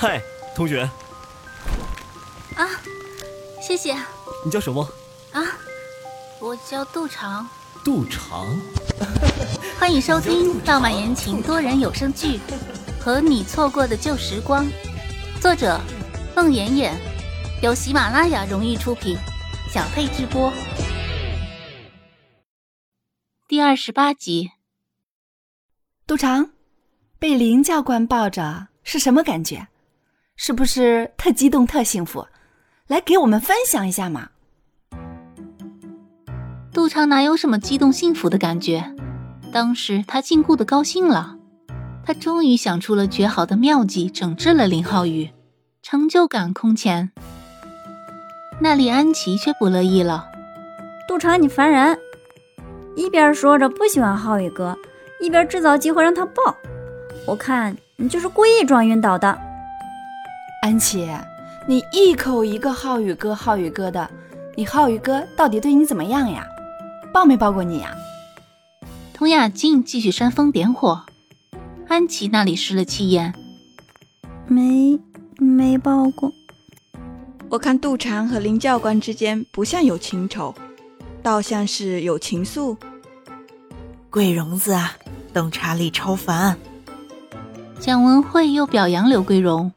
嗨，同学。啊，谢谢。你叫什么？啊，我叫杜长。杜长。欢迎收听浪漫言情多人有声剧《和你错过的旧时光》，作者：孟妍妍，由喜马拉雅荣誉出品，小佩直播。第二十八集。杜长，被林教官抱着是什么感觉？是不是特激动、特幸福？来给我们分享一下嘛！杜长哪有什么激动幸福的感觉？当时他禁锢的高兴了，他终于想出了绝好的妙计，整治了林浩宇，成就感空前。那李安琪却不乐意了：“杜长，你烦人！一边说着不喜欢浩宇哥。”一边制造机会让他抱，我看你就是故意装晕倒的。安琪，你一口一个浩宇哥，浩宇哥的，你浩宇哥到底对你怎么样呀？抱没抱过你呀？童雅静继续煽风点火，安琪那里失了气焰，没没抱过。我看杜长和林教官之间不像有情仇，倒像是有情愫。桂荣子啊！洞察力超凡。蒋文慧又表扬刘桂荣，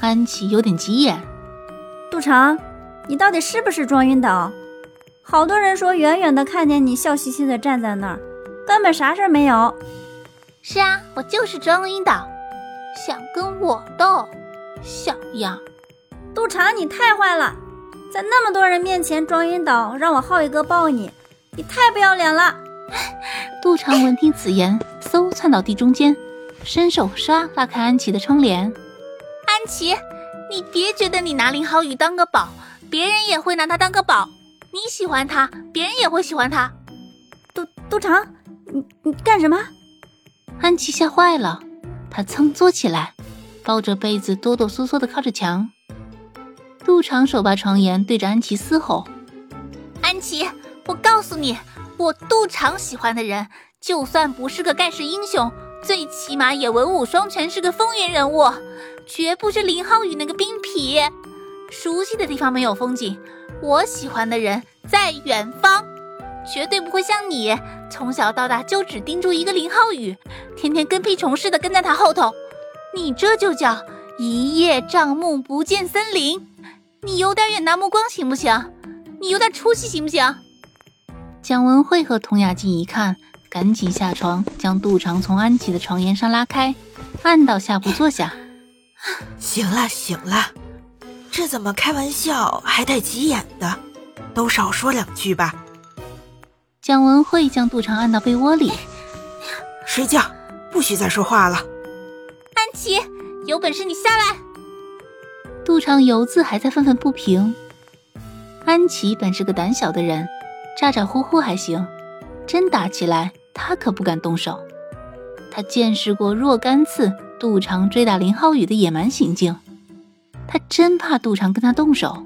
安琪有点急眼。杜长，你到底是不是装晕倒？好多人说远远的看见你笑嘻嘻的站在那儿，根本啥事儿没有。是啊，我就是装晕倒，想跟我斗，想呀。杜长，你太坏了，在那么多人面前装晕倒，让我浩宇哥抱你，你太不要脸了。杜长闻听此言，嗖窜到地中间，伸手唰拉开安琪的窗帘。安琪，你别觉得你拿林浩宇当个宝，别人也会拿他当个宝。你喜欢他，别人也会喜欢他。杜杜长，你你干什么？安琪吓坏了，她蹭坐起来，抱着被子哆哆嗦嗦的靠着墙。杜长手把床沿，对着安琪嘶吼：“安琪，我告诉你。”我杜长喜欢的人，就算不是个盖世英雄，最起码也文武双全，是个风云人物，绝不是林浩宇那个兵痞。熟悉的地方没有风景，我喜欢的人在远方，绝对不会像你，从小到大就只盯住一个林浩宇，天天跟屁虫似的跟在他后头。你这就叫一叶障目不见森林，你有点远大目光行不行？你有点出息行不行？蒋文慧和童雅静一看，赶紧下床，将杜长从安琪的床沿上拉开，按到下铺坐下。醒了醒了，这怎么开玩笑还带急眼的？都少说两句吧。蒋文慧将杜长按到被窝里，睡觉，不许再说话了。安琪，有本事你下来！杜长犹自还在愤愤不平。安琪本是个胆小的人。咋咋呼呼还行，真打起来他可不敢动手。他见识过若干次杜长追打林浩宇的野蛮行径，他真怕杜长跟他动手。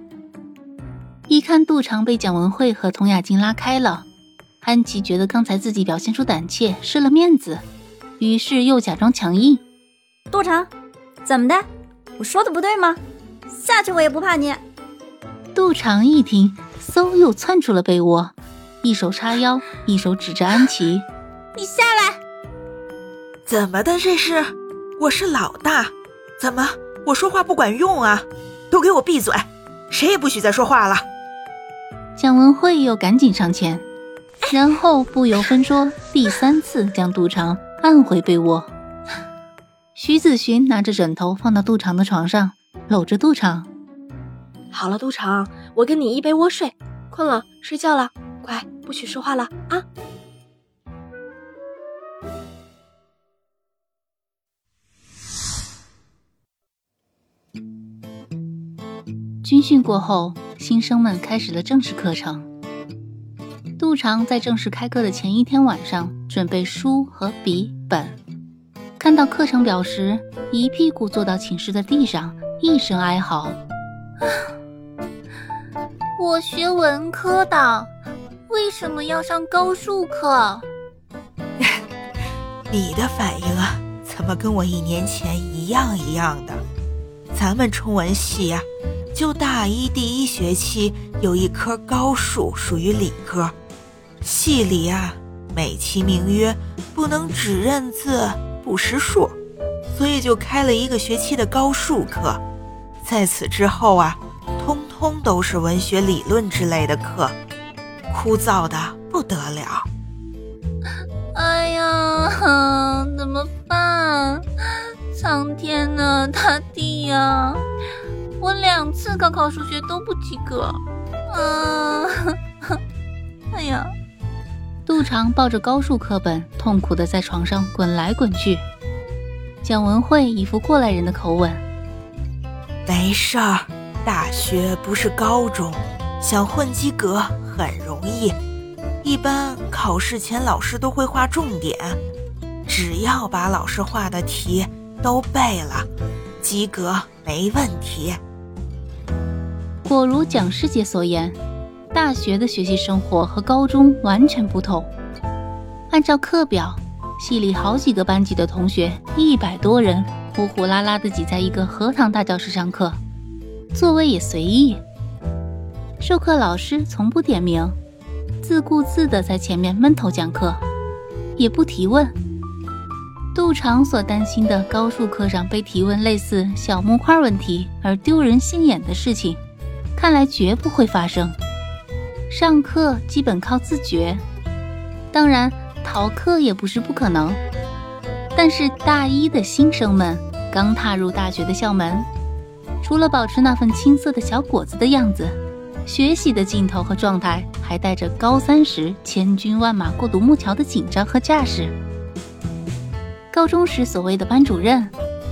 一看杜长被蒋文慧和童雅静拉开了，安琪觉得刚才自己表现出胆怯，失了面子，于是又假装强硬：“杜长，怎么的？我说的不对吗？下去我也不怕你。”杜长一听，嗖又窜出了被窝。一手叉腰，一手指着安琪：“你下来！怎么的？这是我是老大，怎么我说话不管用啊？都给我闭嘴！谁也不许再说话了！”蒋文慧又赶紧上前，然后不由分说，第三次将杜长按回被窝。徐子寻拿着枕头放到杜长的床上，搂着杜长：“好了，杜长，我跟你一被窝睡，困了睡觉了。”快，不许说话了啊！军训过后，新生们开始了正式课程。杜长在正式开课的前一天晚上，准备书和笔本。看到课程表时，一屁股坐到寝室的地上，一声哀嚎：“ 我学文科的。”为什么要上高数课？你的反应啊，怎么跟我一年前一样一样的？咱们中文系呀、就大一第一学期有一科高数属于理科，系里啊美其名曰不能只认字不识数，所以就开了一个学期的高数课。在此之后啊，通通都是文学理论之类的课，枯燥的不得了。哎呀，怎么办？苍天呐，大地呀！我两次高考数学都不及格。啊，哎呀！杜长抱着高数课本，痛苦的在床上滚来滚去。蒋文慧一副过来人的口吻。没事儿，大学不是高中，想混及格很容易。一般考试前老师都会画重点，只要把老师画的题都背了，及格没问题。果如蒋师姐所言，大学的学习生活和高中完全不同。按照课表，系里好几个班级的同学，一百多人。呼呼啦啦的挤在一个荷塘大教室上课，座位也随意。授课老师从不点名，自顾自地在前面闷头讲课，也不提问。杜长所担心的高数课上被提问类似小木块问题而丢人现眼的事情，看来绝不会发生。上课基本靠自觉，当然逃课也不是不可能。但是大一的新生们刚踏入大学的校门，除了保持那份青涩的小果子的样子，学习的劲头和状态还带着高三时千军万马过独木桥的紧张和架势。高中时所谓的班主任，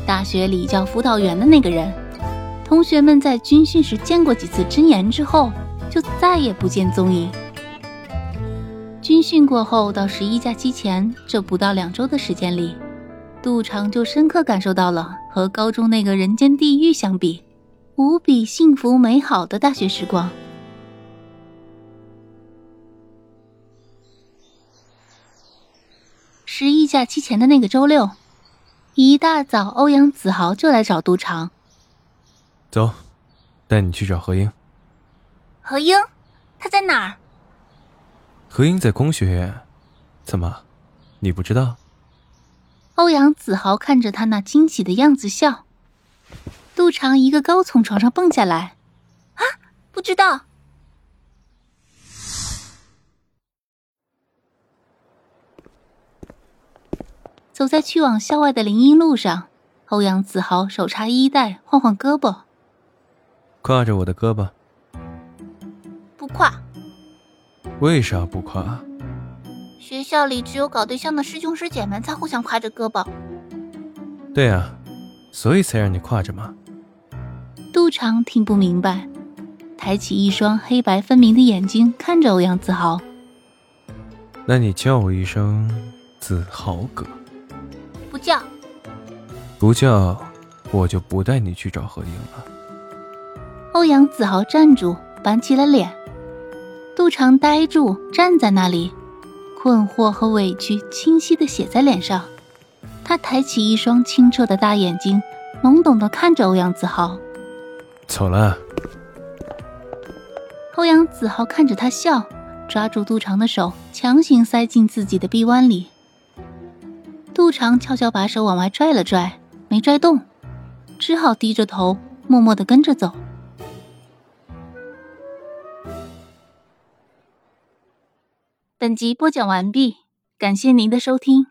大学里叫辅导员的那个人，同学们在军训时见过几次真言之后，就再也不见踪影。军训过后到十一假期前这不到两周的时间里。杜长就深刻感受到了和高中那个人间地狱相比，无比幸福美好的大学时光。十一假期前的那个周六，一大早，欧阳子豪就来找杜长。走，带你去找何英。何英，他在哪儿？何英在工学院。怎么，你不知道？欧阳子豪看着他那惊喜的样子笑。杜长一个高从床上蹦下来，啊，不知道。走在去往校外的林荫路上，欧阳子豪手插衣带，晃晃胳膊，挎着我的胳膊。不挎。为啥不挎？学校里只有搞对象的师兄师姐们才互相挎着胳膊。对啊，所以才让你挎着嘛。杜长听不明白，抬起一双黑白分明的眼睛看着欧阳子豪。那你叫我一声子豪哥。不叫。不叫，我就不带你去找何英了。欧阳子豪站住，板起了脸。杜长呆住，站在那里。困惑和委屈清晰的写在脸上，他抬起一双清澈的大眼睛，懵懂的看着欧阳子豪。走了。欧阳子豪看着他笑，抓住杜长的手，强行塞进自己的臂弯里。杜长悄悄把手往外拽了拽，没拽动，只好低着头，默默的跟着走。本集播讲完毕，感谢您的收听。